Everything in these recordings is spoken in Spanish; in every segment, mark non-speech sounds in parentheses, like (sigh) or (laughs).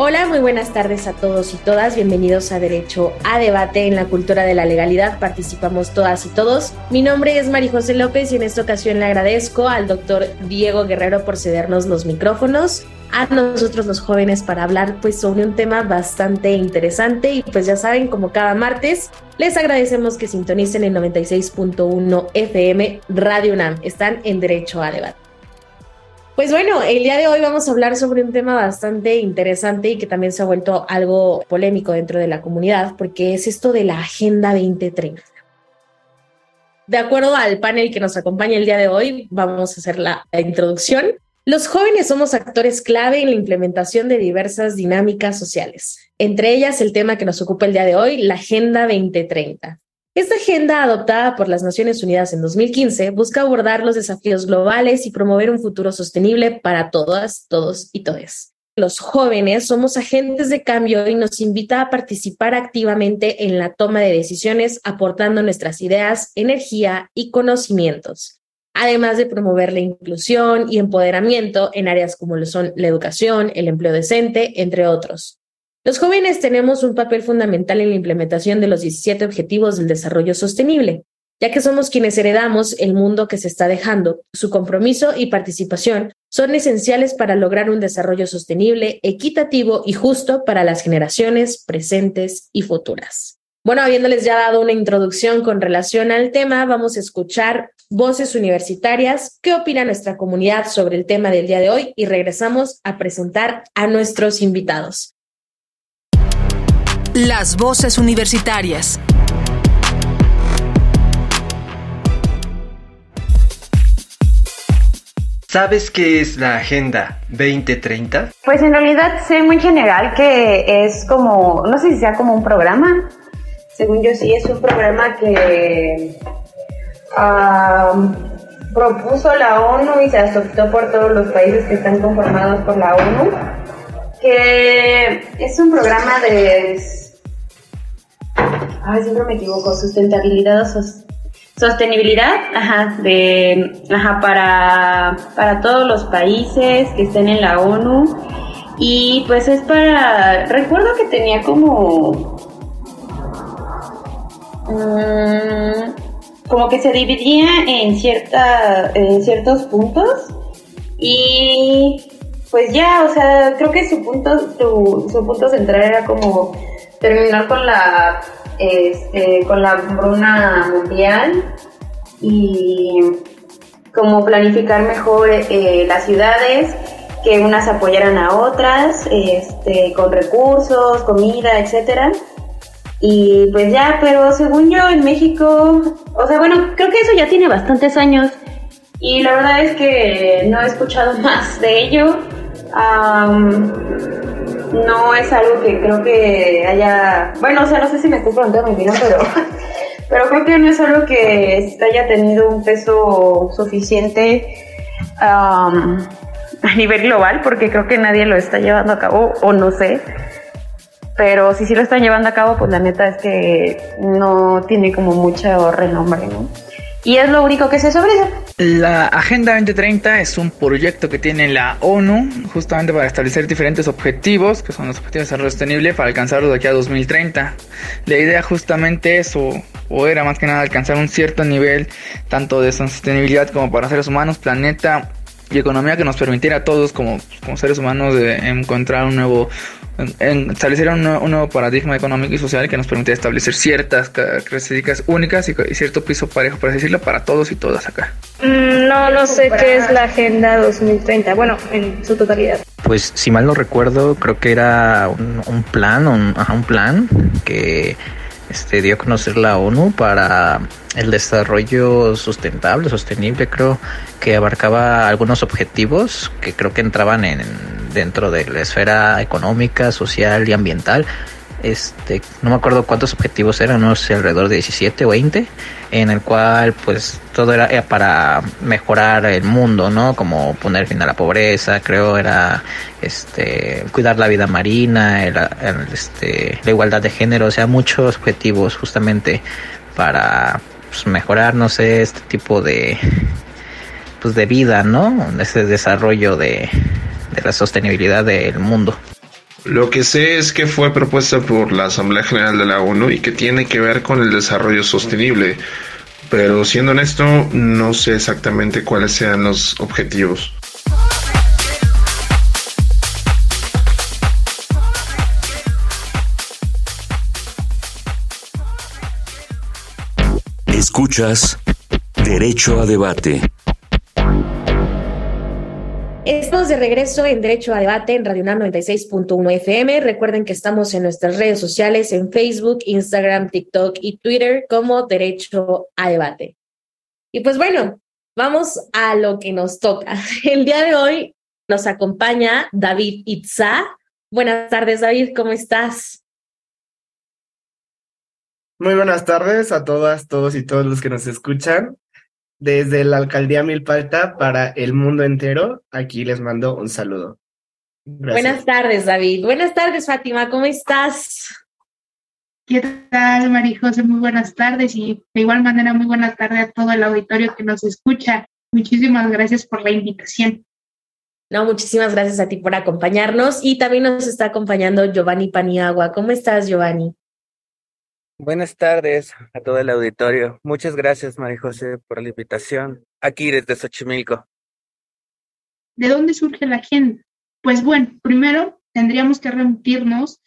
Hola, muy buenas tardes a todos y todas. Bienvenidos a Derecho a Debate en la Cultura de la Legalidad. Participamos todas y todos. Mi nombre es María José López y en esta ocasión le agradezco al doctor Diego Guerrero por cedernos los micrófonos a nosotros los jóvenes para hablar pues sobre un tema bastante interesante y pues ya saben como cada martes les agradecemos que sintonicen el 96.1 FM Radio UNAM. Están en Derecho a Debate. Pues bueno, el día de hoy vamos a hablar sobre un tema bastante interesante y que también se ha vuelto algo polémico dentro de la comunidad, porque es esto de la Agenda 2030. De acuerdo al panel que nos acompaña el día de hoy, vamos a hacer la, introducción. Los jóvenes somos actores clave en la implementación de diversas dinámicas sociales, entre ellas el tema que nos ocupa el día de hoy, la Agenda 2030. Esta agenda, adoptada por las Naciones Unidas en 2015, busca abordar los desafíos globales y promover un futuro sostenible para todas, todos y todes. Los jóvenes somos agentes de cambio y nos invita a participar activamente en la toma de decisiones, aportando nuestras ideas, energía y conocimientos, además de promover la inclusión y empoderamiento en áreas como lo son la educación, el empleo decente, entre otros. Los jóvenes tenemos un papel fundamental en la implementación de los 17 Objetivos del Desarrollo Sostenible, ya que somos quienes heredamos el mundo que se está dejando. Su compromiso y participación son esenciales para lograr un desarrollo sostenible, equitativo y justo para las generaciones presentes y futuras. Bueno, habiéndoles ya dado una introducción con relación al tema, vamos a escuchar voces universitarias, qué opina nuestra comunidad sobre el tema del día de hoy y regresamos a presentar a nuestros invitados. Las voces universitarias. ¿Sabes qué es la Agenda 2030? Pues en realidad sé muy general que es como, no sé si sea como un programa. Según yo sí, es un programa que propuso la ONU y se aceptó por todos los países que están conformados por la ONU, que es un programa de ay, siempre me equivoco, sustentabilidad o sostenibilidad, ajá, de, ajá, para, para todos los países que estén en la ONU. Y pues es para, recuerdo que tenía como, mm, como que se dividía en, cierta, en ciertos puntos y pues ya, o sea, creo que su punto, su, su punto central era como terminar con la este, con la hambruna mundial y como planificar mejor eh, las ciudades, que unas apoyaran a otras, este, con recursos, comida, etcétera. Y pues ya, pero según yo en México, o sea, bueno, creo que eso ya tiene bastantes años y la verdad es que no he escuchado (laughs) más de ello no es algo que creo que haya, bueno, o sea, no sé si me estoy preguntando mi opinión, pero, (laughs) pero creo que no es algo que haya tenido un peso suficiente a nivel global, porque creo que nadie lo está llevando a cabo, o no sé. Pero si sí lo están llevando a cabo, pues la neta es que no tiene como mucho renombre, ¿no? Y es lo único que se sobre La Agenda 2030 es un proyecto que tiene la ONU justamente para establecer diferentes objetivos, que son los objetivos de desarrollo sostenible, para alcanzarlo de aquí a 2030. La idea justamente es, o, o era más que nada, alcanzar un cierto nivel tanto de sostenibilidad como para seres humanos, planeta y economía que nos permitiera a todos como, como seres humanos de encontrar un nuevo en, establecer un, nuevo paradigma económico y social que nos permitiera establecer ciertas características únicas y, cierto piso parejo, por decirlo, para todos y todas acá. Mm, no, no sé qué es la Agenda 2030, bueno, en su totalidad. Pues si mal no recuerdo, creo que era un, plan, un, un plan que este, dio a conocer la ONU para el desarrollo sustentable, sostenible, creo que abarcaba algunos objetivos que creo que entraban en, dentro de la esfera económica, social y ambiental este, no me acuerdo cuántos objetivos eran, no sé, alrededor de 17 o 20, en el cual pues todo era, para mejorar el mundo, ¿no? Como poner fin a la pobreza, creo era este cuidar la vida marina, este, la igualdad de género, o sea, muchos objetivos justamente para pues, mejorar, no sé, este tipo de pues de vida, ¿no? Ese desarrollo de, de la sostenibilidad del mundo. Lo que sé es que fue propuesta por la Asamblea General de la ONU y que tiene que ver con el desarrollo sostenible, pero siendo honesto no sé exactamente cuáles sean los objetivos. Escuchas Derecho a Debate. Estamos de regreso en Derecho a Debate en Radio 96.1 FM. Recuerden que estamos en nuestras redes sociales en Facebook, Instagram, TikTok y Twitter como Derecho a Debate. Y pues bueno, vamos a lo que nos toca. (laughs) El día de hoy nos acompaña David Itza. Buenas tardes, David, ¿cómo estás? Muy buenas tardes a todas, todos y todos los que nos escuchan. Desde la alcaldía Milpalta para el mundo entero, aquí les mando un saludo. Buenas tardes, David. Buenas tardes, Fátima. ¿Cómo estás? ¿Qué tal, María José? Muy buenas tardes y de igual manera muy buenas tardes a todo el auditorio que nos escucha. Muchísimas gracias por la invitación. No, muchísimas gracias a ti por acompañarnos y también nos está acompañando Giovanni Paniagua. ¿Cómo estás, Giovanni? Buenas tardes a todo el auditorio. Muchas gracias, María José, por la invitación. Aquí desde Xochimilco. ¿De dónde surge la agenda? Pues bueno, primero tendríamos que remitirnos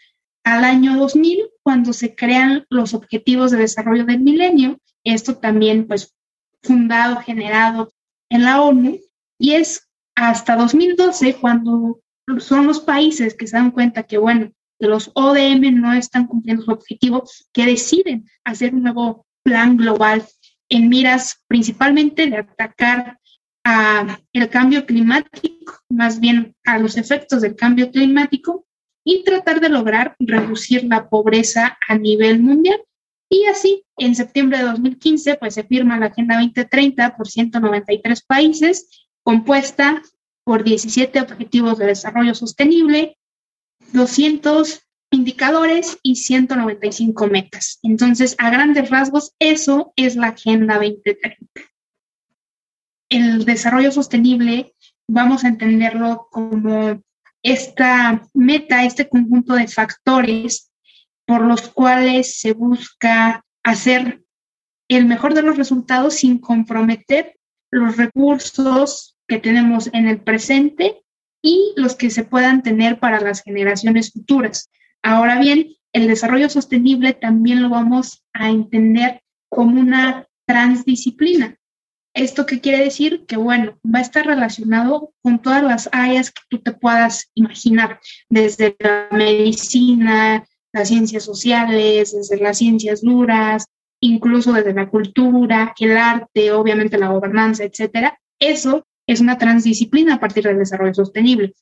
al año 2000, cuando se crean los Objetivos de Desarrollo del Milenio. Esto también, pues, fundado, generado en la ONU. Y es hasta 2012 cuando son los países que se dan cuenta que, bueno, los ODM no están cumpliendo su objetivo, que deciden hacer un nuevo plan global en miras principalmente de atacar a el cambio climático, más bien a los efectos del cambio climático y tratar de lograr reducir la pobreza a nivel mundial. Y así, en septiembre de 2015, pues se firma la Agenda 2030 por 193 países, compuesta por 17 Objetivos de Desarrollo Sostenible, 200 indicadores y 195 metas. Entonces, a grandes rasgos, eso es la Agenda 2030. El desarrollo sostenible, vamos a entenderlo como esta meta, este conjunto de factores por los cuales se busca hacer el mejor de los resultados sin comprometer los recursos que tenemos en el presente y los que se puedan tener para las generaciones futuras. Ahora bien, el desarrollo sostenible también lo vamos a entender como una transdisciplina. ¿Esto qué quiere decir? Que, bueno, va a estar relacionado con todas las áreas que tú te puedas imaginar, desde la medicina, las ciencias sociales, desde las ciencias duras, incluso desde la cultura, el arte, obviamente la gobernanza, etcétera. Eso es una transdisciplina a partir del desarrollo sostenible.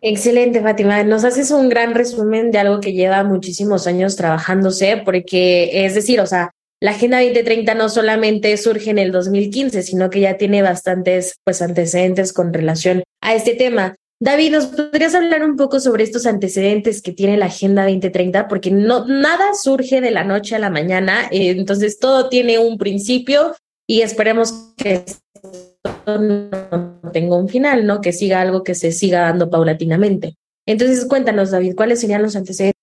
Excelente, Fátima. Nos haces un gran resumen de algo que lleva muchísimos años trabajándose, porque es decir, o sea, la Agenda 2030 no solamente surge en el 2015, sino que ya tiene bastantes pues, antecedentes con relación a este tema. David, ¿nos podrías hablar un poco sobre estos antecedentes que tiene la Agenda 2030? Porque no, nada surge de la noche a la mañana, eh, entonces todo tiene un principio y esperemos que no tenga un final, ¿no? Que siga algo que se siga dando paulatinamente. Entonces, cuéntanos, David, ¿cuáles serían los antecedentes?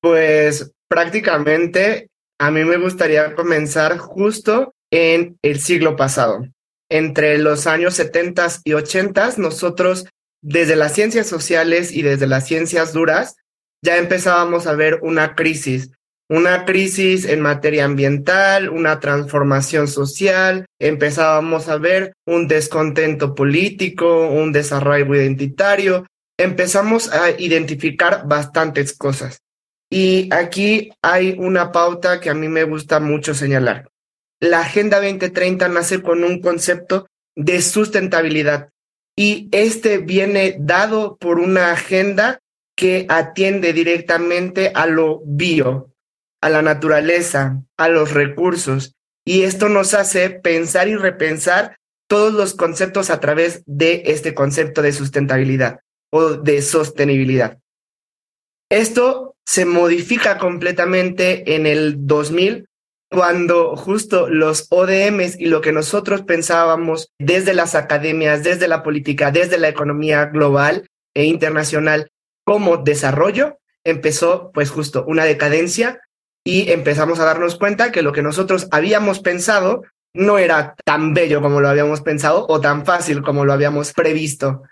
Pues prácticamente a mí me gustaría comenzar justo en el siglo pasado. entre los años 70 y 80, nosotros desde las ciencias sociales y desde las ciencias duras ya empezábamos a ver una crisis, una crisis en materia ambiental, una transformación social, empezábamos a ver un descontento político, un desarrollo identitario, empezamos a identificar bastantes cosas. Y aquí hay una pauta que a mí me gusta mucho señalar. La Agenda 2030 nace con un concepto de sustentabilidad y este viene dado por una agenda que atiende directamente a lo bio, a la naturaleza, a los recursos. Y esto nos hace pensar y repensar todos los conceptos a través de este concepto de sustentabilidad o de sostenibilidad. Esto se modifica completamente en el 2000 cuando justo los ODMs y lo que nosotros pensábamos desde las academias, desde la política, desde la economía global e internacional como desarrollo, empezó pues justo una decadencia y empezamos a darnos cuenta que lo que nosotros habíamos pensado no era tan bello como lo habíamos pensado o tan fácil como lo habíamos previsto.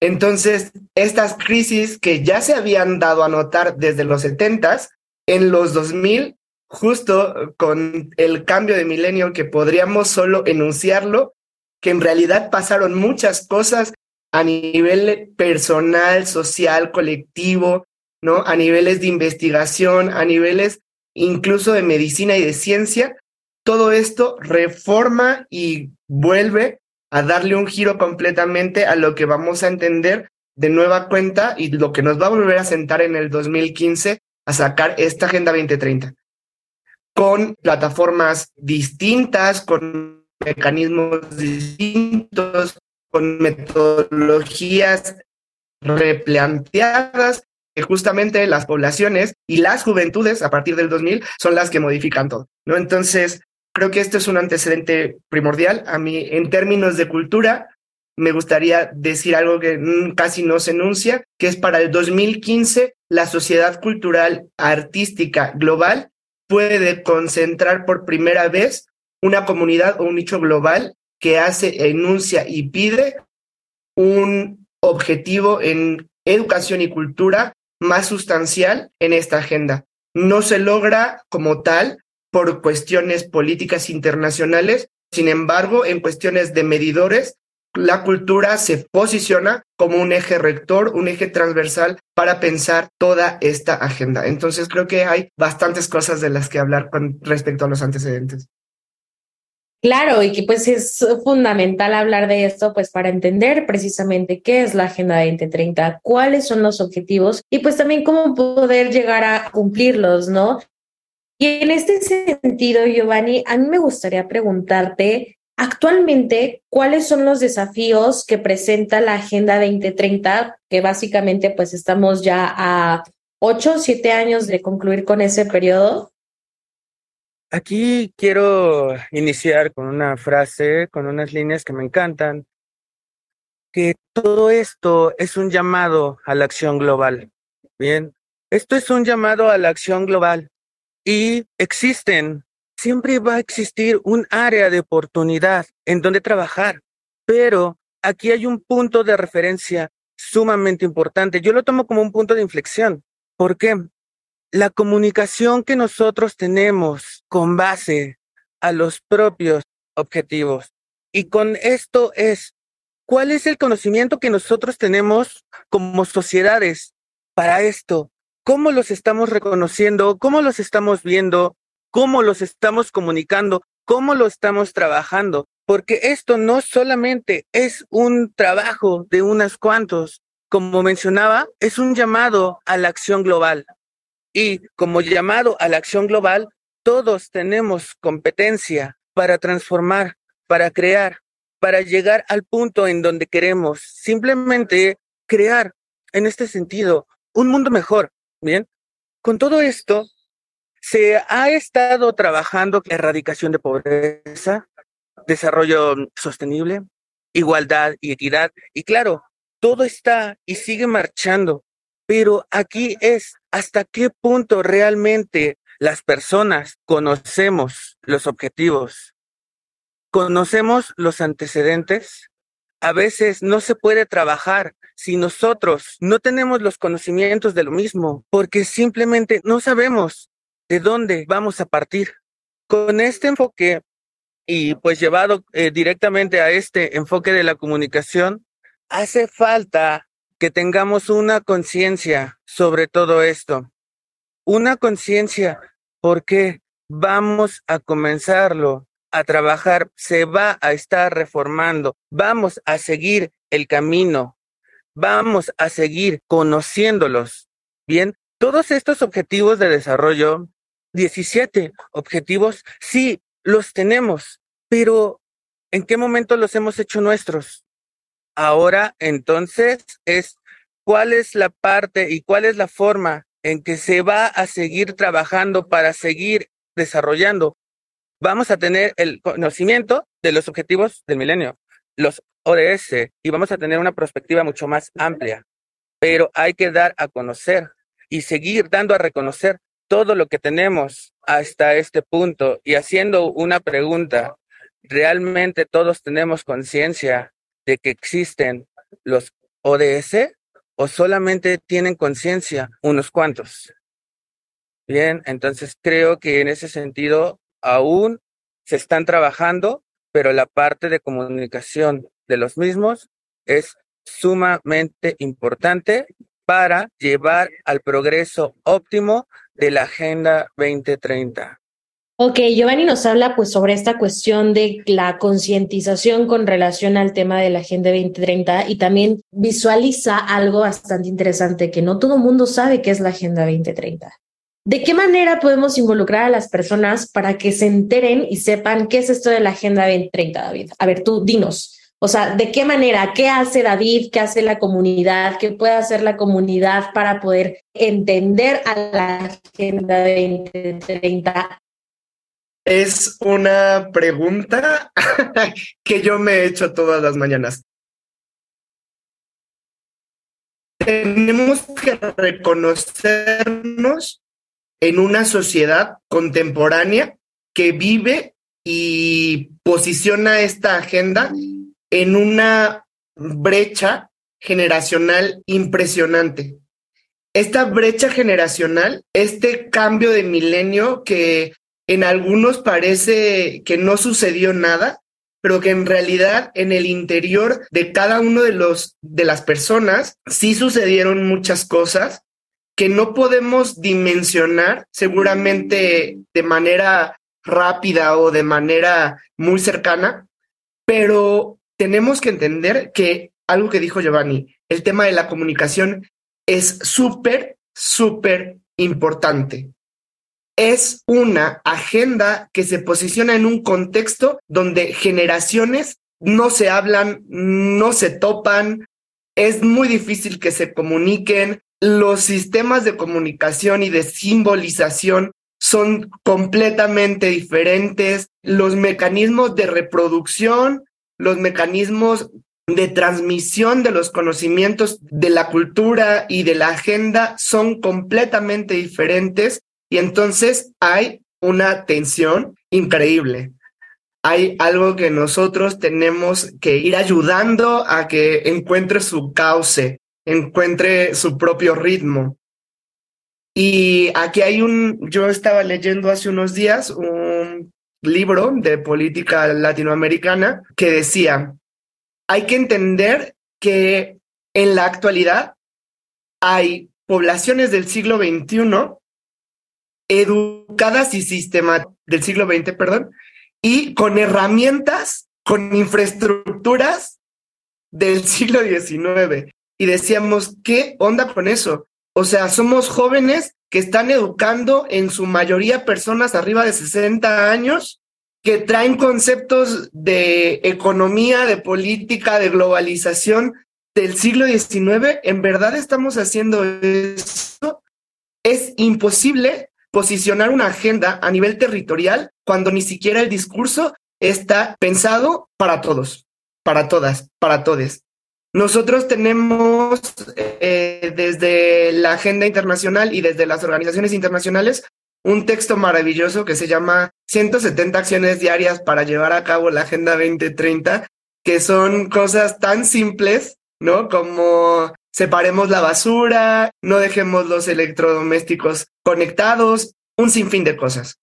Entonces, estas crisis que ya se habían dado a notar desde los 70 en los 2000, justo con el cambio de milenio que podríamos solo enunciarlo, que en realidad pasaron muchas cosas a nivel personal, social, colectivo, ¿no? A niveles de investigación, a niveles incluso de medicina y de ciencia. Todo esto reforma y vuelve a darle un giro completamente a lo que vamos a entender de nueva cuenta y lo que nos va a volver a sentar en el 2015 a sacar esta Agenda 2030 con plataformas distintas, con mecanismos distintos, con metodologías replanteadas, justamente las poblaciones y las juventudes a partir del 2000 son las que modifican todo, ¿no? Entonces, creo que esto es un antecedente primordial. A mí, en términos de cultura, me gustaría decir algo que casi no se enuncia, que es para el 2015 la sociedad cultural artística global puede concentrar por primera vez una comunidad o un nicho global que hace, enuncia y pide un objetivo en educación y cultura más sustancial en esta agenda. No se logra como tal por cuestiones políticas internacionales, sin embargo, en cuestiones de medidores, la cultura se posiciona como un eje rector, un eje transversal para pensar toda esta agenda. Entonces creo que hay bastantes cosas de las que hablar con respecto a los antecedentes. Claro, y que pues es fundamental hablar de esto, pues para entender precisamente qué es la Agenda 2030, cuáles son los objetivos y pues también cómo poder llegar a cumplirlos, ¿no? Y en este sentido, Giovanni, a mí me gustaría preguntarte actualmente cuáles son los desafíos que presenta la Agenda 2030, que básicamente pues estamos ya a ocho o siete años de concluir con ese periodo. Aquí quiero iniciar con una frase, con unas líneas que me encantan, que todo esto es un llamado a la acción global. Bien, esto es un llamado a la acción global y existen, siempre va a existir un área de oportunidad en donde trabajar, pero aquí hay un punto de referencia sumamente importante. Yo lo tomo como un punto de inflexión. ¿Por qué? La comunicación que nosotros tenemos con base a los propios objetivos. Y con esto es, ¿cuál es el conocimiento que nosotros tenemos como sociedades para esto? ¿Cómo los estamos reconociendo? ¿Cómo los estamos viendo? ¿Cómo los estamos comunicando? ¿Cómo lo estamos trabajando? Porque esto no solamente es un trabajo de unas cuantos, como mencionaba, es un llamado a la acción global. Y como llamado a la acción global, todos tenemos competencia para transformar, para crear, para llegar al punto en donde queremos simplemente crear, en este sentido, un mundo mejor. Bien, con todo esto, se ha estado trabajando en erradicación de pobreza, desarrollo sostenible, igualdad y equidad. Y claro, todo está y sigue marchando pero aquí es hasta qué punto realmente las personas conocemos los objetivos, conocemos los antecedentes, a veces no se puede trabajar si nosotros no tenemos los conocimientos de lo mismo, porque simplemente no sabemos de dónde vamos a partir. Con este enfoque y pues llevado eh, directamente a este enfoque de la comunicación, hace falta que tengamos una conciencia sobre todo esto. Una conciencia porque vamos a comenzarlo a trabajar, se va a estar reformando, vamos a seguir el camino, vamos a seguir conociéndolos. Bien, todos estos objetivos de desarrollo, 17 objetivos, sí, los tenemos, pero ¿en qué momento los hemos hecho nuestros? Ahora, entonces, es cuál es la parte y cuál es la forma en que se va a seguir trabajando para seguir desarrollando. Vamos a tener el conocimiento de los objetivos del milenio, los ODS, y vamos a tener una perspectiva mucho más amplia. Pero hay que dar a conocer y seguir dando a reconocer todo lo que tenemos hasta este punto y haciendo una pregunta. ¿Realmente todos tenemos conciencia de que existen los ODS o solamente tienen conciencia unos cuantos? Bien, entonces creo que en ese sentido aún se están trabajando, pero la parte de comunicación de los mismos es sumamente importante para llevar al progreso óptimo de la Agenda 2030. Ok, Giovanni nos habla pues sobre esta cuestión de la concientización con relación al tema de la Agenda 2030 y también visualiza algo bastante interesante que no todo el mundo sabe qué es la Agenda 2030. ¿De qué manera podemos involucrar a las personas para que se enteren y sepan qué es esto de la Agenda 2030, David? A ver, tú dinos. O sea, ¿de qué manera? ¿Qué hace David? ¿Qué hace la comunidad? ¿Qué puede hacer la comunidad para poder entender a la Agenda 2030 es una pregunta (laughs) que yo me he hecho todas las mañanas. Tenemos que reconocernos en una sociedad contemporánea que vive y posiciona esta agenda en una brecha generacional impresionante. Esta brecha generacional, este cambio de milenio que en algunos parece que no sucedió nada, pero que en realidad en el interior de cada uno de los de las personas sí sucedieron muchas cosas que no podemos dimensionar seguramente de manera rápida o de manera muy cercana, pero tenemos que entender que algo que dijo Giovanni, el tema de la comunicación es súper, súper importante es una agenda que se posiciona en un contexto donde generaciones no se hablan, no se topan, es muy difícil que se comuniquen, los sistemas de comunicación y de simbolización son completamente diferentes, los mecanismos de reproducción, los mecanismos de transmisión de los conocimientos de la cultura y de la agenda son completamente diferentes y entonces hay una tensión increíble. Hay algo que nosotros tenemos que ir ayudando a que encuentre su cauce, encuentre su propio ritmo. Y aquí hay un, yo estaba leyendo hace unos días un libro de política latinoamericana que decía, hay que entender que en la actualidad hay poblaciones del siglo XXI educadas y sistemáticas del siglo XX, perdón, y con herramientas, con infraestructuras del siglo XIX. Y decíamos, ¿qué onda con eso? O sea, somos jóvenes que están educando en su mayoría personas arriba de 60 años que traen conceptos de economía, de política, de globalización del siglo XIX. ¿En verdad estamos haciendo eso? Es imposible posicionar una agenda a nivel territorial cuando ni siquiera el discurso está pensado para todos, para todas, para todes. Nosotros tenemos eh, desde la agenda internacional y desde las organizaciones internacionales un texto maravilloso que se llama 170 acciones diarias para llevar a cabo la Agenda 2030, que son cosas tan simples, ¿no? Como separemos la basura, no dejemos los electrodomésticos conectados, un sinfín de cosas.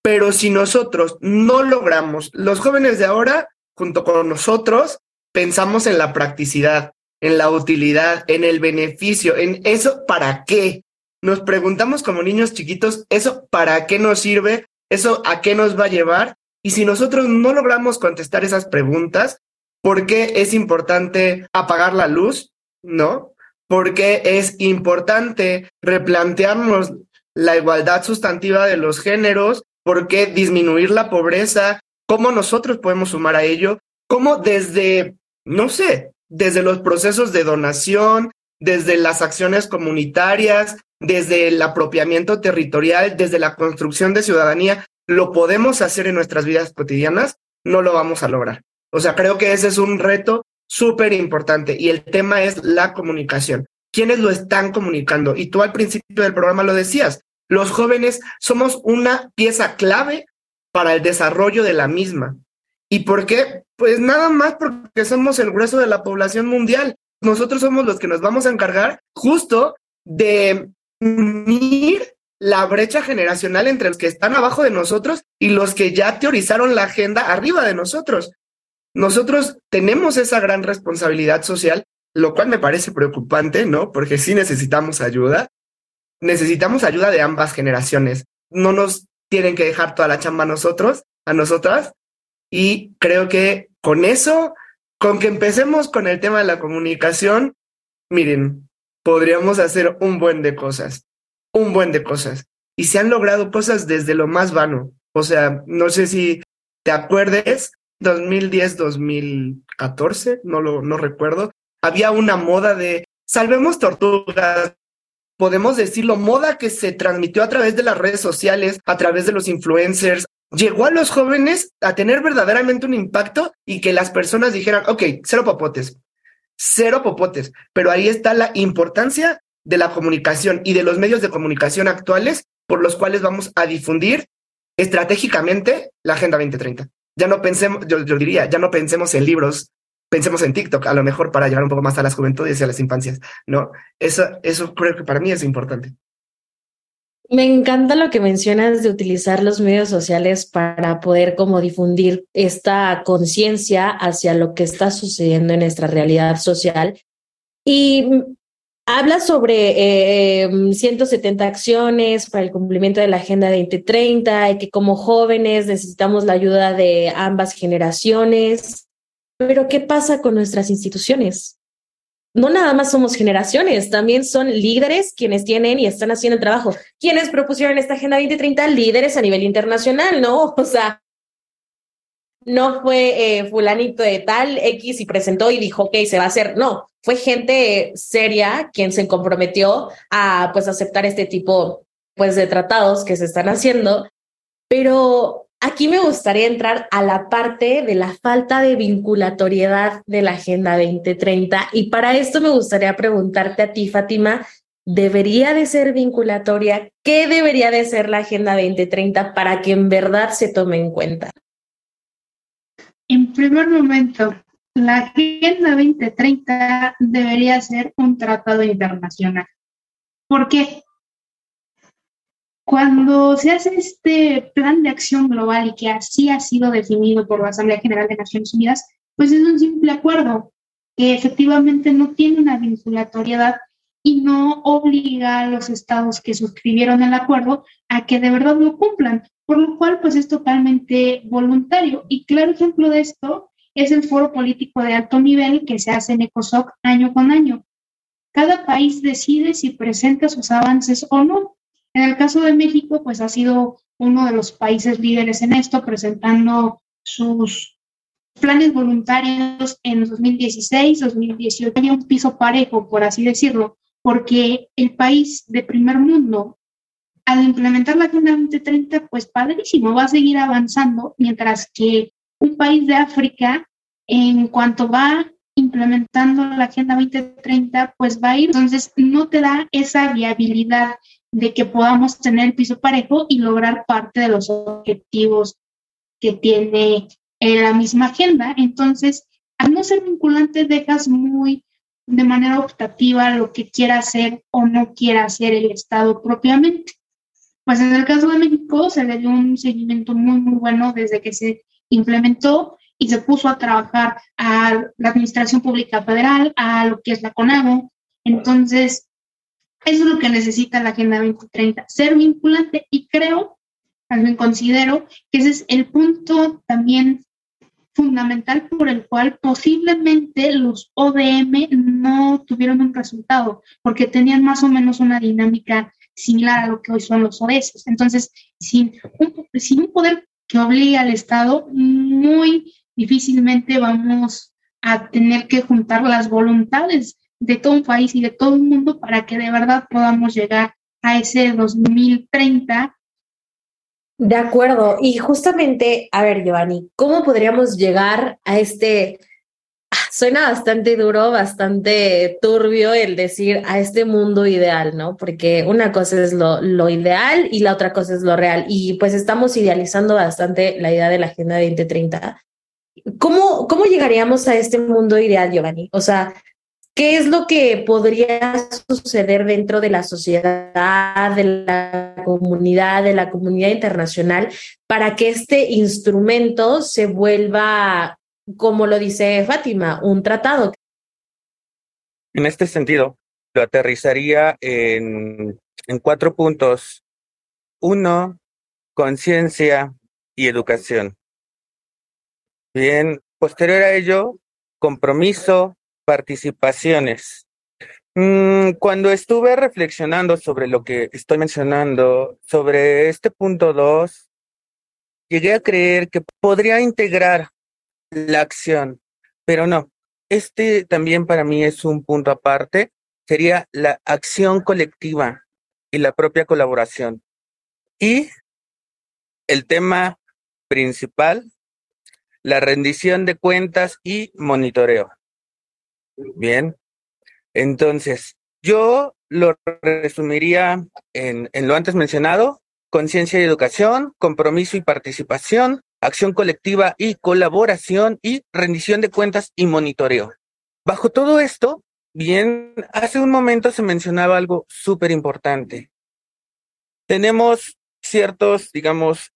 Pero si nosotros no logramos, los jóvenes de ahora, junto con nosotros, pensamos en la practicidad, en la utilidad, en el beneficio, en eso, ¿para qué? Nos preguntamos como niños chiquitos, ¿eso para qué nos sirve? ¿Eso a qué nos va a llevar? Y si nosotros no logramos contestar esas preguntas, ¿por qué es importante apagar la luz? ¿No? ¿Por qué es importante replantearnos la igualdad sustantiva de los géneros? ¿Por qué disminuir la pobreza? ¿Cómo nosotros podemos sumar a ello? ¿Cómo desde, no sé, desde los procesos de donación, desde las acciones comunitarias, desde el apropiamiento territorial, desde la construcción de ciudadanía, lo podemos hacer en nuestras vidas cotidianas, no lo vamos a lograr. O sea, creo que ese es un reto súper importante y el tema es la comunicación. ¿Quiénes lo están comunicando? Y tú al principio del programa lo decías, los jóvenes somos una pieza clave para el desarrollo de la misma. ¿Y por qué? Pues nada más porque somos el grueso de la población mundial. Nosotros somos los que nos vamos a encargar justo de unir la brecha generacional entre los que están abajo de nosotros y los que ya teorizaron la agenda arriba de nosotros. Nosotros tenemos esa gran responsabilidad social, lo cual me parece preocupante, ¿no? Porque sí necesitamos ayuda. Necesitamos ayuda de ambas generaciones. No nos tienen que dejar toda la chamba a nosotros, a nosotras. Y creo que con eso, con que empecemos con el tema de la comunicación, miren, podríamos hacer un buen de cosas, un buen de cosas. Y se han logrado cosas desde lo más vano. O sea, no sé si te acuerdes, 2010, 2014, no lo no recuerdo, había una moda de salvemos tortugas. Podemos decirlo, moda que se transmitió a través de las redes sociales, a través de los influencers, llegó a los jóvenes a tener verdaderamente un impacto y que las personas dijeran, ok, cero papotes, cero popotes, pero ahí está la importancia de la comunicación y de los medios de comunicación actuales por los cuales vamos a difundir estratégicamente la Agenda 2030. Ya no pensemos, yo, diría, ya no pensemos en libros, pensemos en TikTok, a lo mejor para llegar un poco más a las juventudes y a las infancias, ¿no? Eso, eso creo que para mí es importante. Me encanta lo que mencionas de utilizar los medios sociales para poder como difundir esta conciencia hacia lo que está sucediendo en nuestra realidad social. Y habla sobre 170 eh, acciones para el cumplimiento de la Agenda 2030 y que como jóvenes necesitamos la ayuda de ambas generaciones. Pero ¿qué pasa con nuestras instituciones? no nada más somos generaciones, también son líderes quienes tienen y están haciendo el trabajo. Quienes propusieron esta Agenda 2030, líderes a nivel internacional, ¿no? (laughs) O sea, no fue eh, fulanito de tal X y presentó y dijo, ok, se va a hacer. No, fue gente seria quien se comprometió a pues aceptar este tipo pues de tratados que se están haciendo. Pero Aquí me gustaría entrar a la parte de la falta de vinculatoriedad de la Agenda 2030 y para esto me gustaría preguntarte a ti, Fátima, ¿debería de ser vinculatoria? ¿Qué debería de ser la Agenda 2030 para que en verdad se tome en cuenta? En primer momento, la Agenda 2030 debería ser un tratado internacional. ¿Por qué? Cuando se hace este plan de acción global y que así ha sido definido por la Asamblea General de Naciones Unidas, pues es un simple acuerdo que efectivamente no tiene una vinculatoriedad y no obliga a los estados que suscribieron el acuerdo a que de verdad lo cumplan, por lo cual pues es totalmente voluntario. Y claro ejemplo de esto es el foro político de alto nivel que se hace en ECOSOC año con año. Cada país decide si presenta sus avances o no. En el caso de México, pues ha sido uno de los países líderes en esto, presentando sus planes voluntarios en 2016, 2018, hay un piso parejo, por así decirlo, porque el país de primer mundo, al implementar la Agenda 2030, pues padrísimo, va a seguir avanzando, mientras que un país de África, en cuanto va implementando la Agenda 2030, pues va a ir. Entonces, no te da esa viabilidad de que podamos tener el piso parejo y lograr parte de los objetivos que tiene eh, la misma agenda. Entonces, al no ser vinculante, dejas muy de manera optativa lo que quiera hacer o no quiera hacer el Estado propiamente. Pues en el caso de México se le dio un seguimiento muy, muy bueno desde que se implementó y se puso a trabajar a la Administración Pública Federal, a lo que es la CONAGO. Entonces, eso es lo que necesita la Agenda 2030, ser vinculante y creo, también considero que ese es el punto también fundamental por el cual posiblemente los ODM no tuvieron un resultado, porque tenían más o menos una dinámica similar a lo que hoy son los ODS. Entonces, sin un, sin un poder que obligue al Estado, muy difícilmente vamos a tener que juntar las voluntades de todo un país y de todo el mundo para que de verdad podamos llegar a ese 2030. De acuerdo. Y justamente, a ver, Giovanni, ¿cómo podríamos llegar a este... (laughs) Suena bastante duro, bastante turbio el decir a este mundo ideal, ¿no? Porque una cosa es lo, lo ideal y la otra cosa es lo real. Y pues estamos idealizando bastante la idea de la Agenda 2030. ¿Cómo, ¿Cómo llegaríamos a este mundo ideal, Giovanni? O sea, ¿Qué es lo que podría suceder dentro de la sociedad, de la comunidad, de la comunidad internacional, para que este instrumento se vuelva, como lo dice Fátima, un tratado? En este sentido, lo aterrizaría en, en cuatro puntos. Uno, conciencia y educación. Bien, posterior a ello, compromiso, participaciones. Mm, cuando estuve reflexionando sobre lo que estoy mencionando, sobre este punto 2, llegué a creer que podría integrar la acción, pero no. Este también para mí es un punto aparte, sería la acción colectiva y la propia colaboración. Y el tema principal, la rendición de cuentas y monitoreo. Bien. Entonces, yo lo resumiría en, en lo antes mencionado, conciencia y educación, compromiso y participación, acción colectiva y colaboración y rendición de cuentas y monitoreo. Bajo todo esto, bien, hace un momento se mencionaba algo súper importante. Tenemos ciertos, digamos,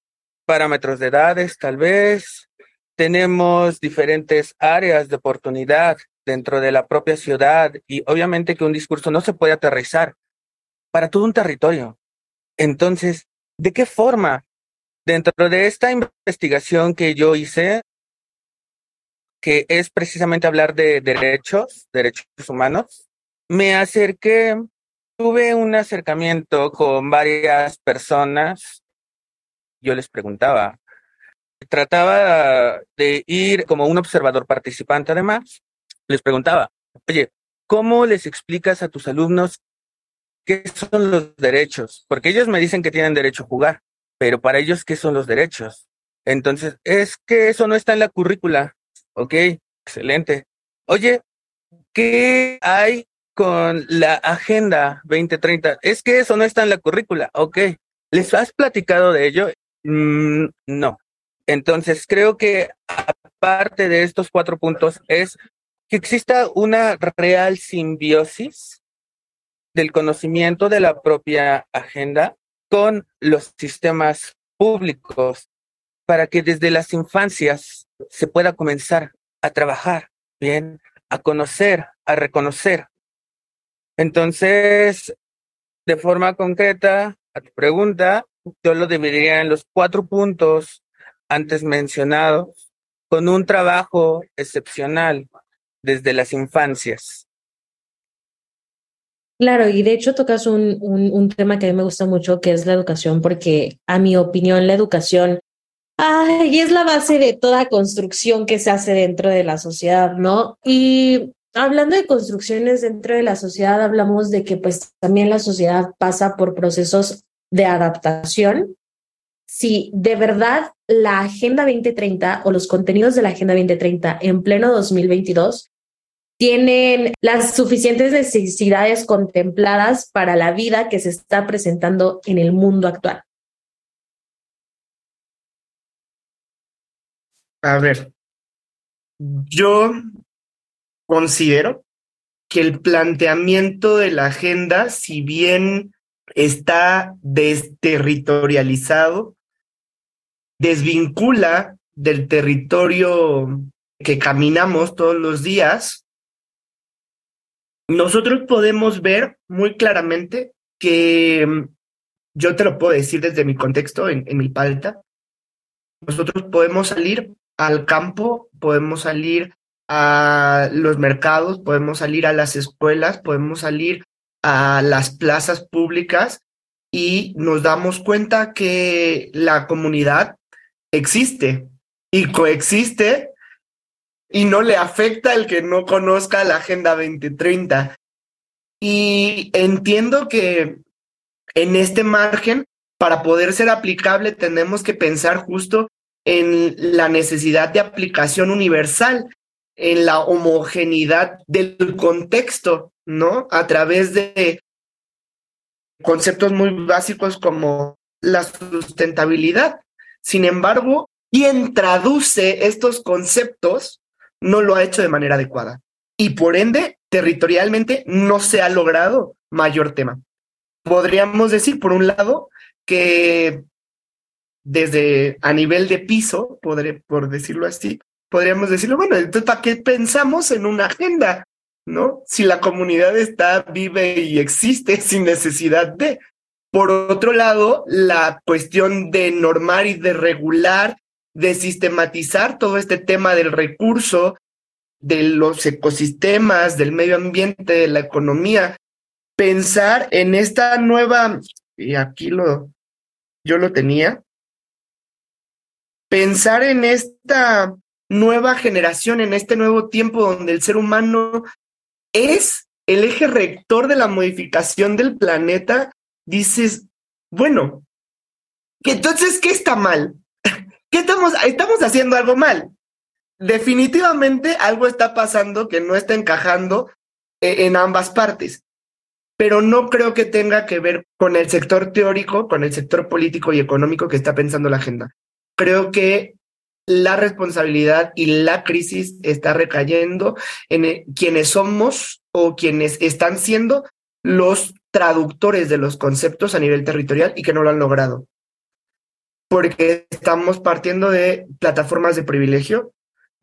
parámetros de edades, tal vez. Tenemos diferentes áreas de oportunidad dentro de la propia ciudad y obviamente que un discurso no se puede aterrizar para todo un territorio. Entonces, ¿de qué forma dentro de esta investigación que yo hice, que es precisamente hablar de derechos, derechos humanos, me acerqué, tuve un acercamiento con varias personas, yo les preguntaba, trataba de ir como un observador participante además, les preguntaba, oye, ¿cómo les explicas a tus alumnos qué son los derechos? Porque ellos me dicen que tienen derecho a jugar, pero para ellos, ¿qué son los derechos? Entonces, es que eso no está en la currícula. Ok, excelente. Oye, ¿qué hay con la Agenda 2030? Es que eso no está en la currícula. Ok, ¿les has platicado de ello? Mm, no. Entonces, creo que aparte de estos cuatro puntos es que exista una real simbiosis del conocimiento de la propia agenda con los sistemas públicos para que desde las infancias se pueda comenzar a trabajar bien, a conocer, a reconocer. Entonces, de forma concreta, a tu pregunta, yo lo dividiría en los cuatro puntos antes mencionados, con un trabajo excepcional desde las infancias. Claro, y de hecho tocas un, un, tema que a mí me gusta mucho, que es la educación, porque a mi opinión la educación ay, es la base de toda construcción que se hace dentro de la sociedad, ¿no? Y hablando de construcciones dentro de la sociedad, hablamos de que pues también la sociedad pasa por procesos de adaptación. Si de verdad la Agenda 2030 o los contenidos de la Agenda 2030 en pleno 2022 tienen las suficientes necesidades contempladas para la vida que se está presentando en el mundo actual. A ver, yo considero que el planteamiento de la agenda, si bien está desterritorializado, desvincula del territorio que caminamos todos los días, nosotros podemos ver muy claramente que yo te lo puedo decir desde mi contexto, en, en mi palta, nosotros podemos salir al campo, podemos salir a los mercados, podemos salir a las escuelas, podemos salir a las plazas públicas y nos damos cuenta que la comunidad existe y coexiste y no le afecta el que no conozca la Agenda 2030. Y entiendo que en este margen, para poder ser aplicable, tenemos que pensar justo en la necesidad de aplicación universal, en la homogeneidad del contexto, ¿no? A través de conceptos muy básicos como la sustentabilidad. Sin embargo, quien traduce estos conceptos no lo ha hecho de manera adecuada y por ende, territorialmente no se ha logrado mayor tema. Podríamos decir, por un lado, que desde a nivel de piso, podré, por decirlo así, podríamos decirlo, bueno, entonces, ¿para qué pensamos en una agenda? ¿No? Si la comunidad está, vive y existe sin necesidad de. Por otro lado, la cuestión de normar y de regular, de sistematizar todo este tema del recurso, de los ecosistemas, del medio ambiente, de la economía, pensar en esta nueva, y aquí lo, yo lo tenía, pensar en esta nueva generación, en este nuevo tiempo donde el ser humano es el eje rector de la modificación del planeta, dices, bueno, entonces, ¿qué está mal? ¿Qué estamos, estamos haciendo algo mal? Definitivamente algo está pasando que no está encajando eh, en ambas partes, pero no creo que tenga que ver con el sector teórico, con el sector político y económico que está pensando la agenda creo que la responsabilidad y la crisis está recayendo en eh, quienes somos o quienes están siendo los traductores de los conceptos a nivel territorial y que no lo han logrado. Porque estamos partiendo de plataformas de privilegio,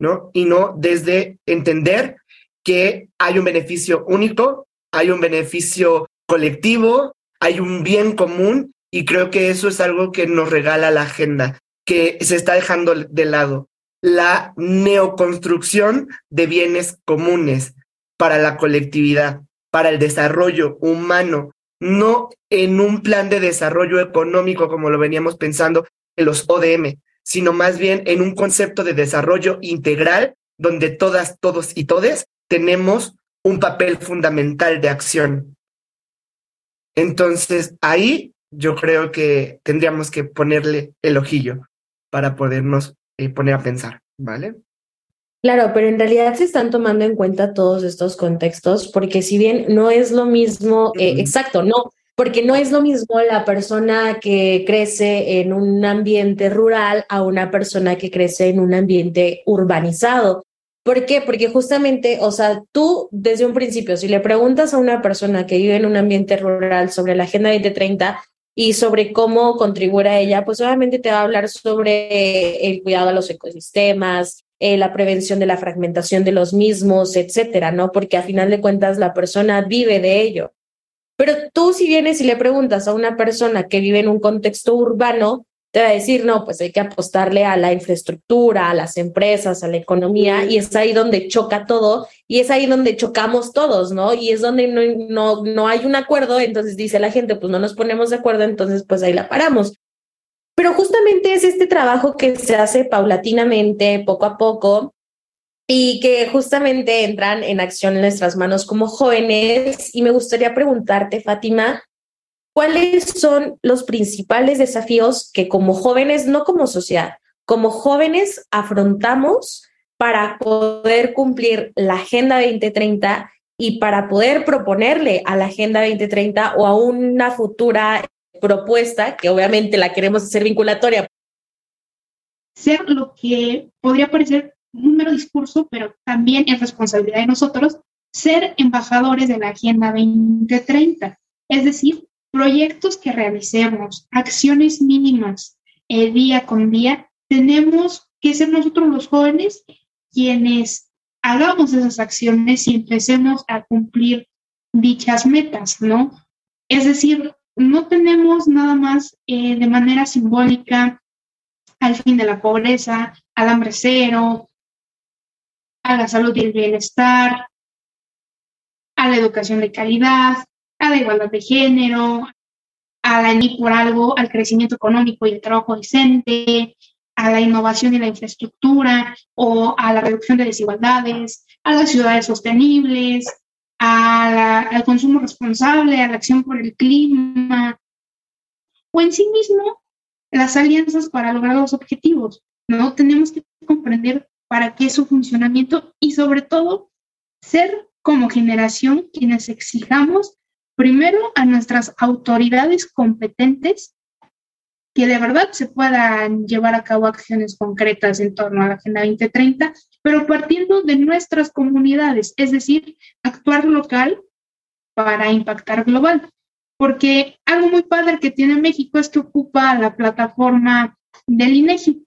¿no? Y no desde entender que hay un beneficio único, hay un beneficio colectivo, hay un bien común y creo que eso es algo que nos regala la agenda que se está dejando de lado, la neoconstrucción de bienes comunes para la colectividad, para el desarrollo humano, no en un plan de desarrollo económico como lo veníamos pensando en los ODM, sino más bien en un concepto de desarrollo integral donde todas, todos y todes tenemos un papel fundamental de acción. Entonces, ahí yo creo que tendríamos que ponerle el ojillo para podernos eh, poner a pensar, ¿vale? Claro, pero en realidad se están tomando en cuenta todos estos contextos, porque si bien no es lo mismo, eh, exacto, no, porque no es lo mismo la persona que crece en un ambiente rural a una persona que crece en un ambiente urbanizado. ¿Por qué? Porque justamente, o sea, tú desde un principio, si le preguntas a una persona que vive en un ambiente rural sobre la Agenda 2030, y sobre cómo contribuir a ella, pues obviamente te va a hablar sobre el cuidado a los ecosistemas, eh, la prevención de la fragmentación de los mismos, etcétera, ¿no? Porque a final de cuentas la persona vive de ello. Pero tú si vienes y le preguntas a una persona que vive en un contexto urbano, te va a decir, no, pues hay que apostarle a la infraestructura, a las empresas, a la economía, y es ahí donde choca todo, y es ahí donde chocamos todos, ¿no? Y es donde no, no, no hay un acuerdo, entonces dice la gente, pues no nos ponemos de acuerdo, entonces pues ahí la paramos. Pero justamente es este trabajo que se hace paulatinamente, poco a poco, y que justamente entran en acción en nuestras manos como jóvenes. Y me gustaría preguntarte, Fátima, ¿cuáles son los principales desafíos que como jóvenes, no como sociedad, como jóvenes afrontamos para poder cumplir la Agenda 2030 y para poder proponerle a la Agenda 2030 o a una futura propuesta, que obviamente la queremos hacer vinculatoria. Ser lo que podría parecer un mero discurso, pero también es responsabilidad de nosotros ser embajadores de la Agenda 2030, es decir, proyectos que realicemos, acciones mínimas eh, día con día, tenemos que ser nosotros los jóvenes quienes hagamos esas acciones y empecemos a cumplir dichas metas, ¿no? Es decir, no tenemos nada más eh, de manera simbólica al fin de la pobreza, al hambre cero, a la salud y el bienestar, a la educación de calidad, a la igualdad de género, a la ni por algo, al crecimiento económico y el trabajo decente, a la innovación y la infraestructura o a la reducción de desigualdades, a las ciudades sostenibles, al consumo responsable, a la acción por el clima, o en sí mismo las alianzas para lograr los objetivos. No tenemos que comprender para qué es su funcionamiento y sobre todo ser como generación quienes exijamos primero a nuestras autoridades competentes que de verdad se puedan llevar a cabo acciones concretas en torno a la Agenda 2030, pero partiendo de nuestras comunidades, es decir, actuar local para impactar global. Porque algo muy padre que tiene México es que ocupa la plataforma del INEGI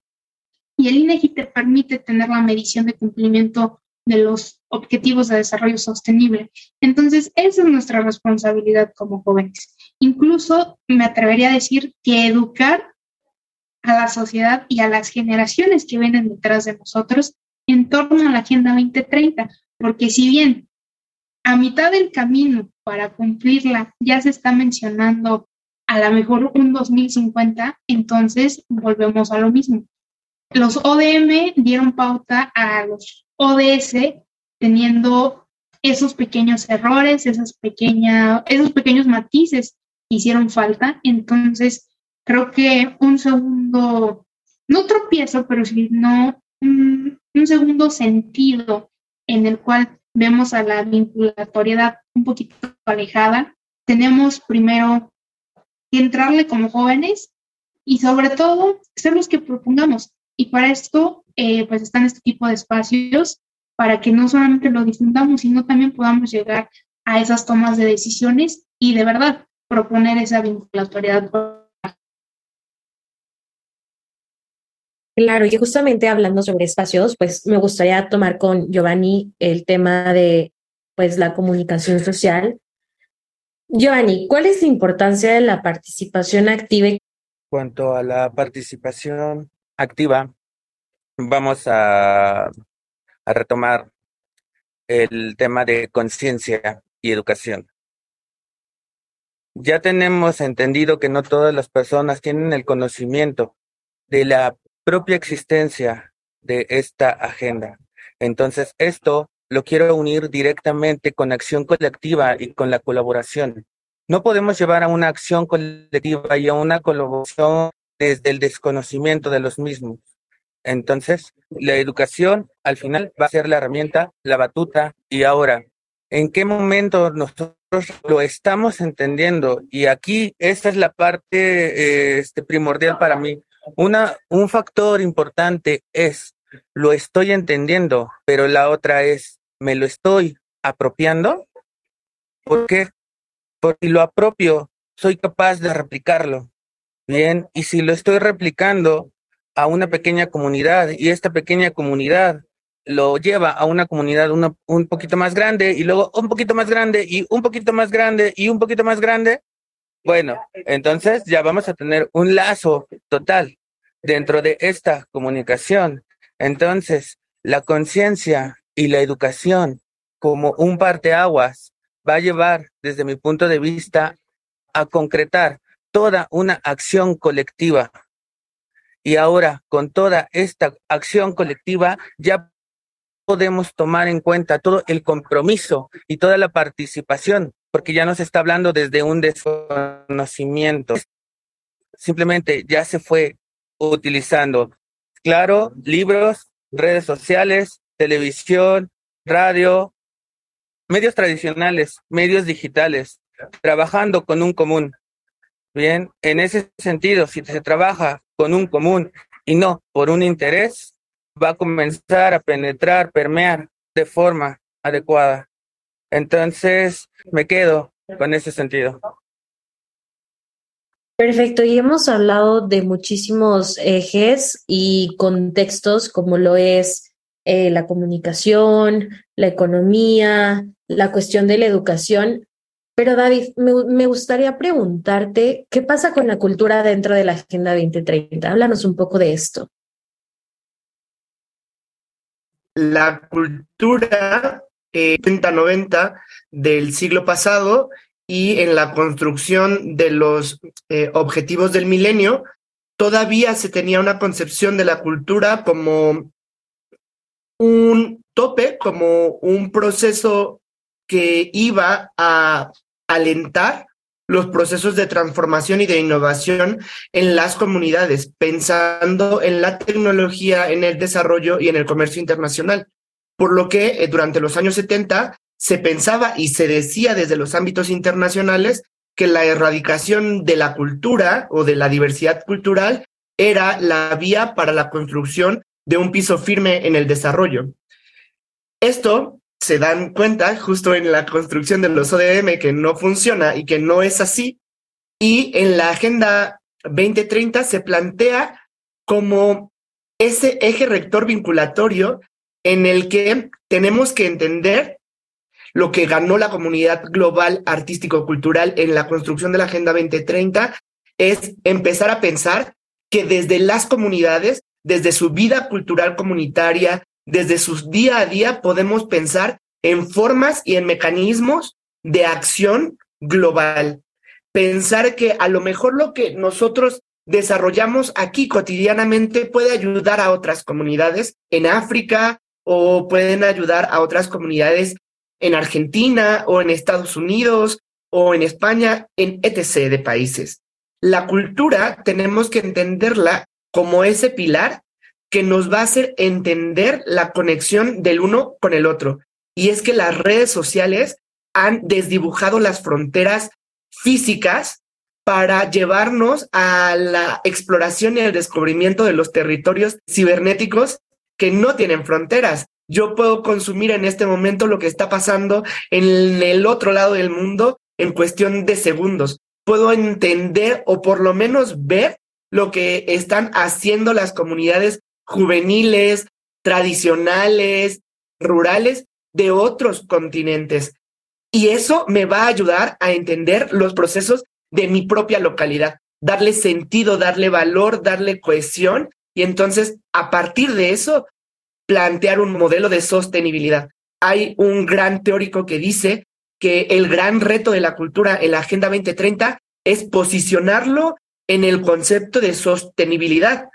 y el INEGI te permite tener la medición de cumplimiento de los objetivos de desarrollo sostenible. Entonces, esa es nuestra responsabilidad como jóvenes. Incluso me atrevería a decir que educar a la sociedad y a las generaciones que vienen detrás de nosotros en torno a la Agenda 2030, porque si bien a mitad del camino para cumplirla ya se está mencionando a lo mejor un 2050, entonces volvemos a lo mismo. Los ODM dieron pauta a los ODS teniendo esos pequeños errores, esas pequeñas, esos pequeños matices hicieron falta. Entonces, creo que un segundo, no tropiezo, pero sí, no, un, un segundo sentido en el cual vemos a la vinculatoriedad un poquito alejada. Tenemos primero que entrarle como jóvenes y sobre todo ser los que propongamos. Y para esto, eh, pues están este tipo de espacios para que no solamente lo difundamos, sino también podamos llegar a esas tomas de decisiones y de verdad proponer esa vinculatoriedad. Claro, y justamente hablando sobre espacios, pues me gustaría tomar con Giovanni el tema de pues la comunicación social. Giovanni, ¿cuál es la importancia de la participación activa? En cuanto a la participación activa, vamos a a retomar el tema de conciencia y educación. Ya tenemos entendido que no todas las personas tienen el conocimiento de la propia existencia de esta agenda. Entonces, esto lo quiero unir directamente con acción colectiva y con la colaboración. No podemos llevar a una acción colectiva y a una colaboración desde el desconocimiento de los mismos. Entonces, la educación al final va a ser la herramienta, la batuta. Y ahora, ¿en qué momento nosotros lo estamos entendiendo? Y aquí esta es la parte este, primordial para mí. Una, un factor importante es, lo estoy entendiendo, pero la otra es, ¿me lo estoy apropiando? ¿Por qué? Porque lo apropio, soy capaz de replicarlo. Bien, y si lo estoy replicando, a una pequeña comunidad y esta pequeña comunidad lo lleva a una comunidad un poquito más grande y luego un poquito más grande y un poquito más grande y un poquito más grande, bueno, entonces ya vamos a tener un lazo total dentro de esta comunicación. Entonces, la conciencia y la educación como un parteaguas va a llevar, desde mi punto de vista, a concretar toda una acción colectiva y ahora, con toda esta acción colectiva, ya podemos tomar en cuenta todo el compromiso y toda la participación, porque ya no se está hablando desde un desconocimiento. Simplemente ya se fue utilizando, claro, libros, redes sociales, televisión, radio, medios tradicionales, medios digitales, trabajando con un común. Bien, en ese sentido, si se trabaja con un común y no por un interés, va a comenzar a penetrar, permear de forma adecuada. Entonces, me quedo con ese sentido. Perfecto, y hemos hablado de muchísimos ejes y contextos como lo es eh, la comunicación, la economía, la cuestión de la educación. Pero David, me, gustaría preguntarte, ¿qué pasa con la cultura dentro de la Agenda 2030? Háblanos un poco de esto. La cultura eh, 90 del siglo pasado y en la construcción de los eh, objetivos del milenio, todavía se tenía una concepción de la cultura como un tope, como un proceso que iba a alentar los procesos de transformación y de innovación en las comunidades, pensando en la tecnología, en el desarrollo y en el comercio internacional. Por lo que eh, durante los años 70 se pensaba y se decía desde los ámbitos internacionales que la erradicación de la cultura o de la diversidad cultural era la vía para la construcción de un piso firme en el desarrollo. Esto se dan cuenta justo en la construcción de los ODM que no funciona y que no es así. Y en la Agenda 2030 se plantea como ese eje rector vinculatorio en el que tenemos que entender lo que ganó la comunidad global artístico-cultural en la construcción de la Agenda 2030 es empezar a pensar que desde las comunidades, desde su vida cultural comunitaria, desde su día a día, podemos pensar en formas y en mecanismos de acción global. Pensar que a lo mejor lo que nosotros desarrollamos aquí cotidianamente puede ayudar a otras comunidades en África o pueden ayudar a otras comunidades en Argentina o en Estados Unidos o en España, en etc. de países. La cultura tenemos que entenderla como ese pilar que nos va a hacer entender la conexión del uno con el otro. Y es que las redes sociales han desdibujado las fronteras físicas para llevarnos a la exploración y el descubrimiento de los territorios cibernéticos que no tienen fronteras yo puedo consumir en este momento lo que está pasando en el otro lado del mundo en cuestión de segundos. Puedo entender o por lo menos ver lo que están haciendo las comunidades juveniles, tradicionales, rurales de otros continentes. Y eso me va a ayudar a entender los procesos de mi propia localidad, darle sentido, darle valor, darle cohesión. Y entonces, a partir de eso, plantear un modelo de sostenibilidad. Hay un gran teórico que dice que el gran reto de la cultura en la Agenda 2030 es posicionarlo en el concepto de sostenibilidad,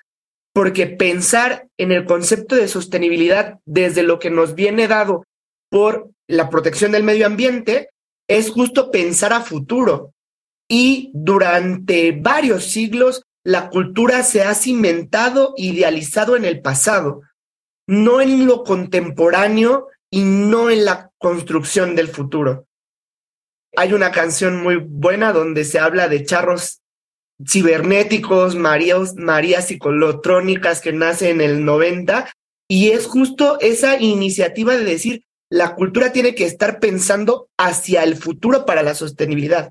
porque pensar en el concepto de sostenibilidad desde lo que nos viene dado por la protección del medio ambiente es justo pensar a futuro. Y durante varios siglos la cultura se ha cimentado, idealizado en el pasado no en lo contemporáneo y no en la construcción del futuro. Hay una canción muy buena donde se habla de charros cibernéticos, marías, marías psicolotrónicas que nace en el 90 y es justo esa iniciativa de decir la cultura tiene que estar pensando hacia el futuro para la sostenibilidad,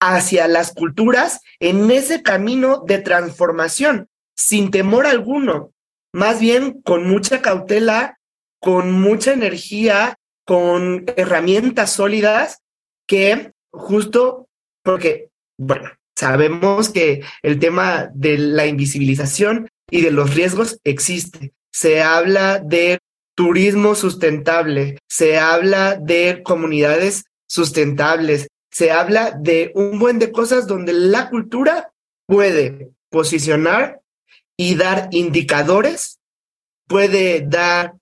hacia las culturas en ese camino de transformación, sin temor alguno, más bien con mucha cautela, con mucha energía, con herramientas sólidas que justo porque, bueno, sabemos que el tema de la invisibilización y de los riesgos existe. Se habla de turismo sustentable, se habla de comunidades sustentables, se habla de un buen de cosas donde la cultura puede posicionar y dar indicadores, puede dar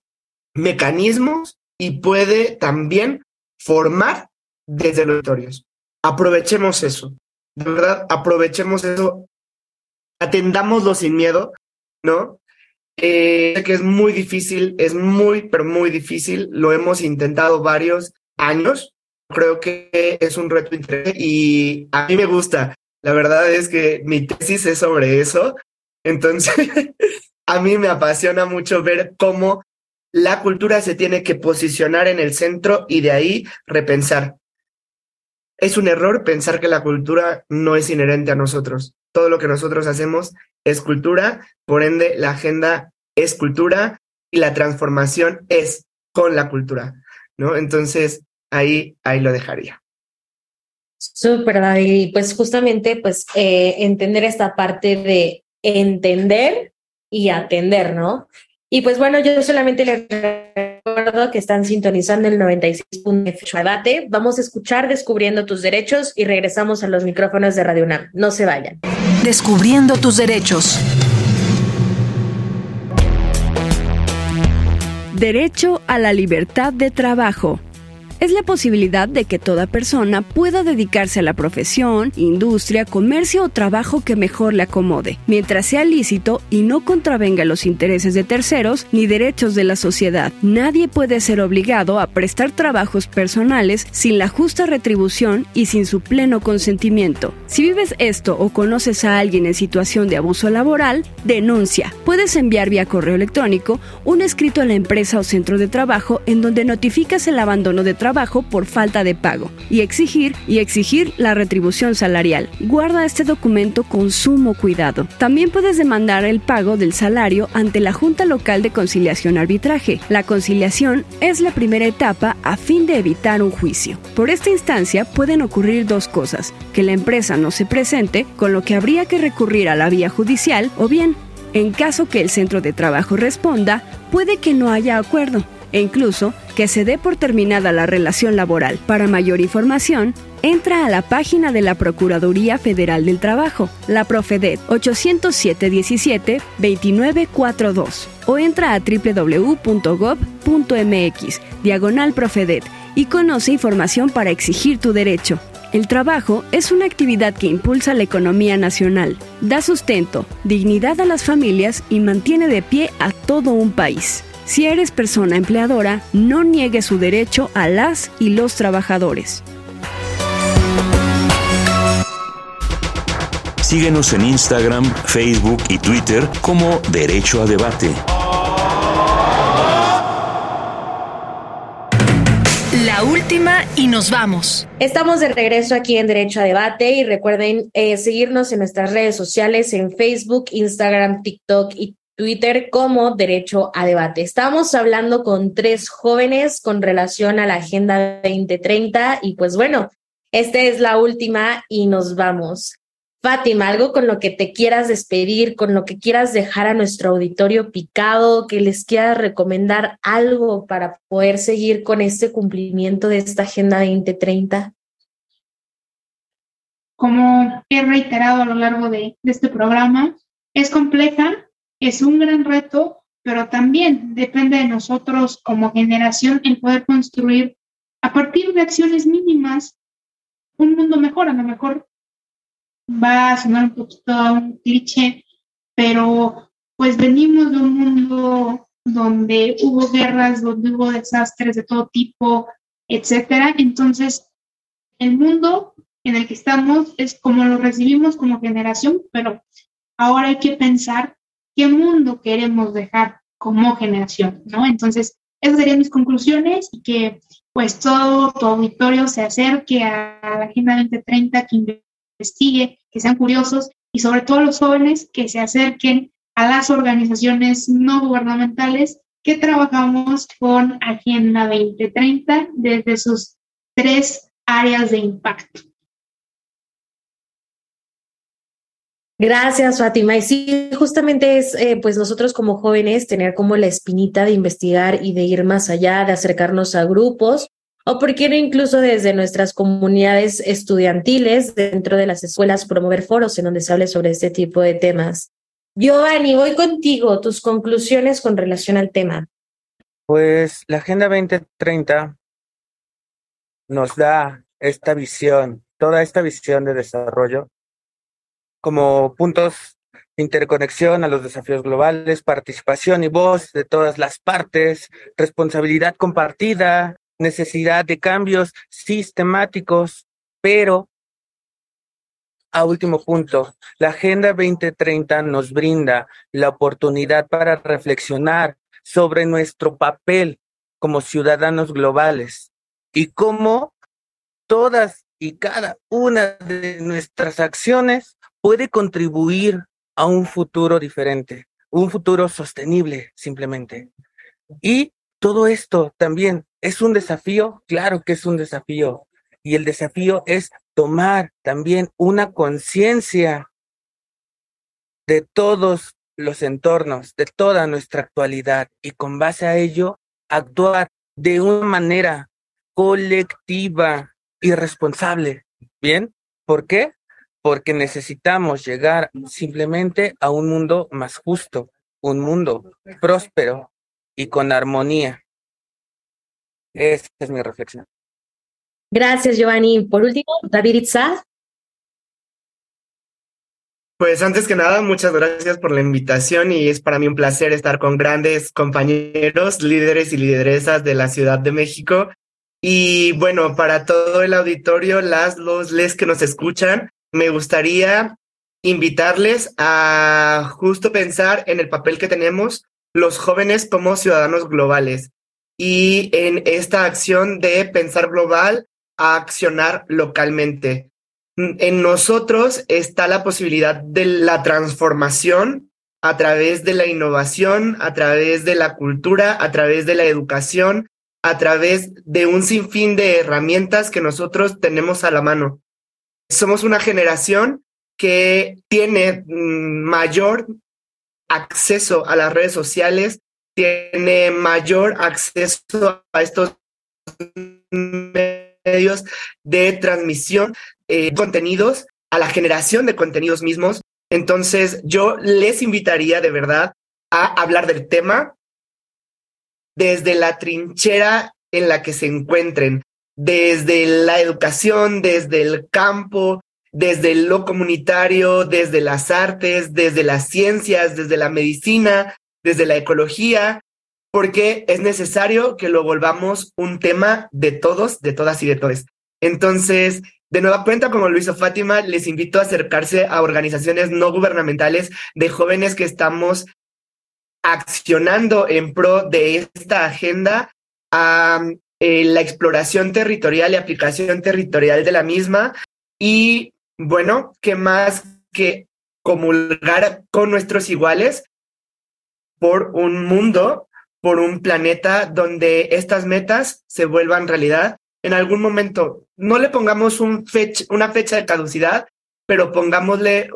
mecanismos y puede también formar desde los territorios. Aprovechemos eso, de verdad, aprovechemos eso, atendámoslo sin miedo, ¿no? Eh, sé que es muy difícil, es muy, pero muy difícil. Lo hemos intentado varios años. Creo que es un reto interesante y a mí me gusta. La verdad es que mi tesis es sobre eso. Entonces, (laughs) a mí me apasiona mucho ver cómo la cultura se tiene que posicionar en el centro y de ahí repensar. Es un error pensar que la cultura no es inherente a nosotros. Todo lo que nosotros hacemos es cultura, por ende la agenda es cultura y la transformación es con la cultura, ¿no? Entonces, ahí, ahí lo dejaría. Súper, David. Pues justamente, pues, eh, entender esta parte de entender y atender, ¿no? Y pues bueno, yo solamente les recuerdo que están sintonizando el 96.8 debate. Vamos a escuchar Descubriendo tus derechos y regresamos a los micrófonos de Radio UNAM. No se vayan. Descubriendo tus derechos. Derecho a la libertad de trabajo es la posibilidad de que toda persona pueda dedicarse a la profesión, industria, comercio o trabajo que mejor le acomode, mientras sea lícito y no contravenga los intereses de terceros ni derechos de la sociedad. Nadie puede ser obligado a prestar trabajos personales sin la justa retribución y sin su pleno consentimiento. Si vives esto o conoces a alguien en situación de abuso laboral, denuncia. Puedes enviar vía correo electrónico un escrito a la empresa o centro de trabajo en donde notificas el abandono de trabajo trabajo por falta de pago y exigir y exigir la retribución salarial. Guarda este documento con sumo cuidado. También puedes demandar el pago del salario ante la Junta Local de Conciliación Arbitraje. La conciliación es la primera etapa a fin de evitar un juicio. Por esta instancia pueden ocurrir dos cosas, que la empresa no se presente, con lo que habría que recurrir a la vía judicial, o bien, en caso que el centro de trabajo responda, puede que no haya acuerdo e incluso que se dé por terminada la relación laboral. Para mayor información, entra a la página de la Procuraduría Federal del Trabajo, la Profedet 807-17-2942 o entra a www.gov.mx, diagonal Profedet, y conoce información para exigir tu derecho. El trabajo es una actividad que impulsa la economía nacional, da sustento, dignidad a las familias y mantiene de pie a todo un país. Si eres persona empleadora, no niegue su derecho a las y los trabajadores. Síguenos en Instagram, Facebook y Twitter como Derecho a Debate. La última y nos vamos. Estamos de regreso aquí en Derecho a Debate y recuerden eh, seguirnos en nuestras redes sociales en Facebook, Instagram, TikTok y Twitter como Derecho a Debate. Estamos hablando con tres jóvenes con relación a la Agenda 2030 y pues bueno, esta es la última y nos vamos. Fátima, algo con lo que te quieras despedir, con lo que quieras dejar a nuestro auditorio picado, que les quieras recomendar algo para poder seguir con este cumplimiento de esta Agenda 2030. Como he reiterado a lo largo de, de este programa, es compleja, es un gran reto, pero también depende de nosotros como generación el poder construir a partir de acciones mínimas un mundo mejor. A lo mejor va a sonar un poquito a un cliché, pero pues venimos de un mundo donde hubo guerras, donde hubo desastres de todo tipo, etcétera. Entonces, el mundo en el que estamos es como lo recibimos como generación, pero ahora hay que pensar qué mundo queremos dejar como generación, ¿no? Entonces, esas serían mis conclusiones y que pues todo tu auditorio se acerque a la Agenda 2030, que investigue, que sean curiosos y sobre todo los jóvenes que se acerquen a las organizaciones no gubernamentales que trabajamos con Agenda 2030 desde sus tres áreas de impacto. Gracias, Fátima. Y sí, justamente es, eh, pues nosotros como jóvenes, tener como la espinita de investigar y de ir más allá, de acercarnos a grupos, o por qué no incluso desde nuestras comunidades estudiantiles, dentro de las escuelas, promover foros en donde se hable sobre este tipo de temas. Giovanni, voy contigo, tus conclusiones con relación al tema. Pues la Agenda 2030 nos da esta visión, toda esta visión de desarrollo como puntos interconexión a los desafíos globales, participación y voz de todas las partes, responsabilidad compartida, necesidad de cambios sistemáticos, pero a último punto, la Agenda 2030 nos brinda la oportunidad para reflexionar sobre nuestro papel como ciudadanos globales y cómo todas y cada una de nuestras acciones puede contribuir a un futuro diferente, un futuro sostenible simplemente. Y todo esto también es un desafío, claro que es un desafío. Y el desafío es tomar también una conciencia de todos los entornos, de toda nuestra actualidad y con base a ello actuar de una manera colectiva y responsable. ¿Bien? ¿Por qué? Porque necesitamos llegar simplemente a un mundo más justo, un mundo próspero y con armonía. Esa es mi reflexión. Gracias, Giovanni. Por último, David Itzá. Pues antes que nada, muchas gracias por la invitación y es para mí un placer estar con grandes compañeros, líderes y lideresas de la Ciudad de México. Y bueno, para todo el auditorio, las, los, les que nos escuchan, me gustaría invitarles a justo pensar en el papel que tenemos los jóvenes como ciudadanos globales y en esta acción de pensar global a accionar localmente. En nosotros está la posibilidad de la transformación a través de la innovación, a través de la cultura, a través de la educación, a través de un sinfín de herramientas que nosotros tenemos a la mano. Somos una generación que tiene mm, mayor acceso a las redes sociales, tiene mayor acceso a estos medios de transmisión eh, contenidos, a la generación de contenidos mismos. Entonces, yo les invitaría de verdad a hablar del tema desde la trinchera en la que se encuentren, desde la educación, desde el campo, desde lo comunitario, desde las artes, desde las ciencias, desde la medicina, desde la ecología, porque es necesario que lo volvamos un tema de todos, de todas y de todos. Entonces, de nueva cuenta, como lo hizo Fátima, les invito a acercarse a organizaciones no gubernamentales de jóvenes que estamos accionando en pro de esta agenda a eh, la exploración territorial y aplicación territorial de la misma. Y bueno, ¿qué más que comulgar con nuestros iguales por un mundo por un planeta donde estas metas se vuelvan realidad en algún momento. No le pongamos un una fecha de caducidad, pero pongámosle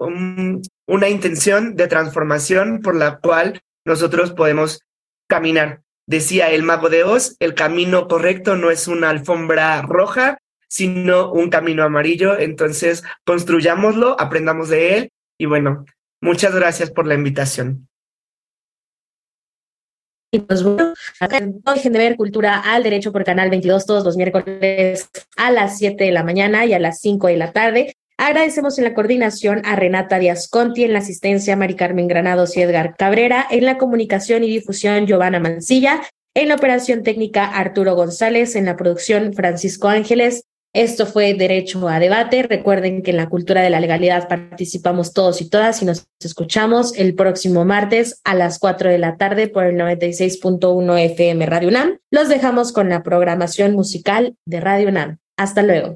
una intención de transformación por la cual nosotros podemos caminar. Decía el mago de Oz, el camino correcto no es una alfombra roja, sino un camino amarillo. Entonces, construyámoslo, aprendamos de él y bueno, muchas gracias por la invitación. Y pues bueno, de ver Cultura al Derecho por Canal 22 todos los miércoles a las 7 de la mañana y a las 5 de la tarde. Agradecemos en la coordinación a Renata Díaz Conti, en la asistencia Mari Carmen Granados y Edgar Cabrera, en la comunicación y difusión Giovanna Mancilla, en la operación técnica Arturo González, en la producción Francisco Ángeles, esto fue Derecho a Debate. Recuerden que en la cultura de la legalidad participamos todos y todas y nos escuchamos el próximo martes a las 4 de la tarde por el 96.1 FM Radio UNAM. Los dejamos con la programación musical de Radio UNAM. Hasta luego.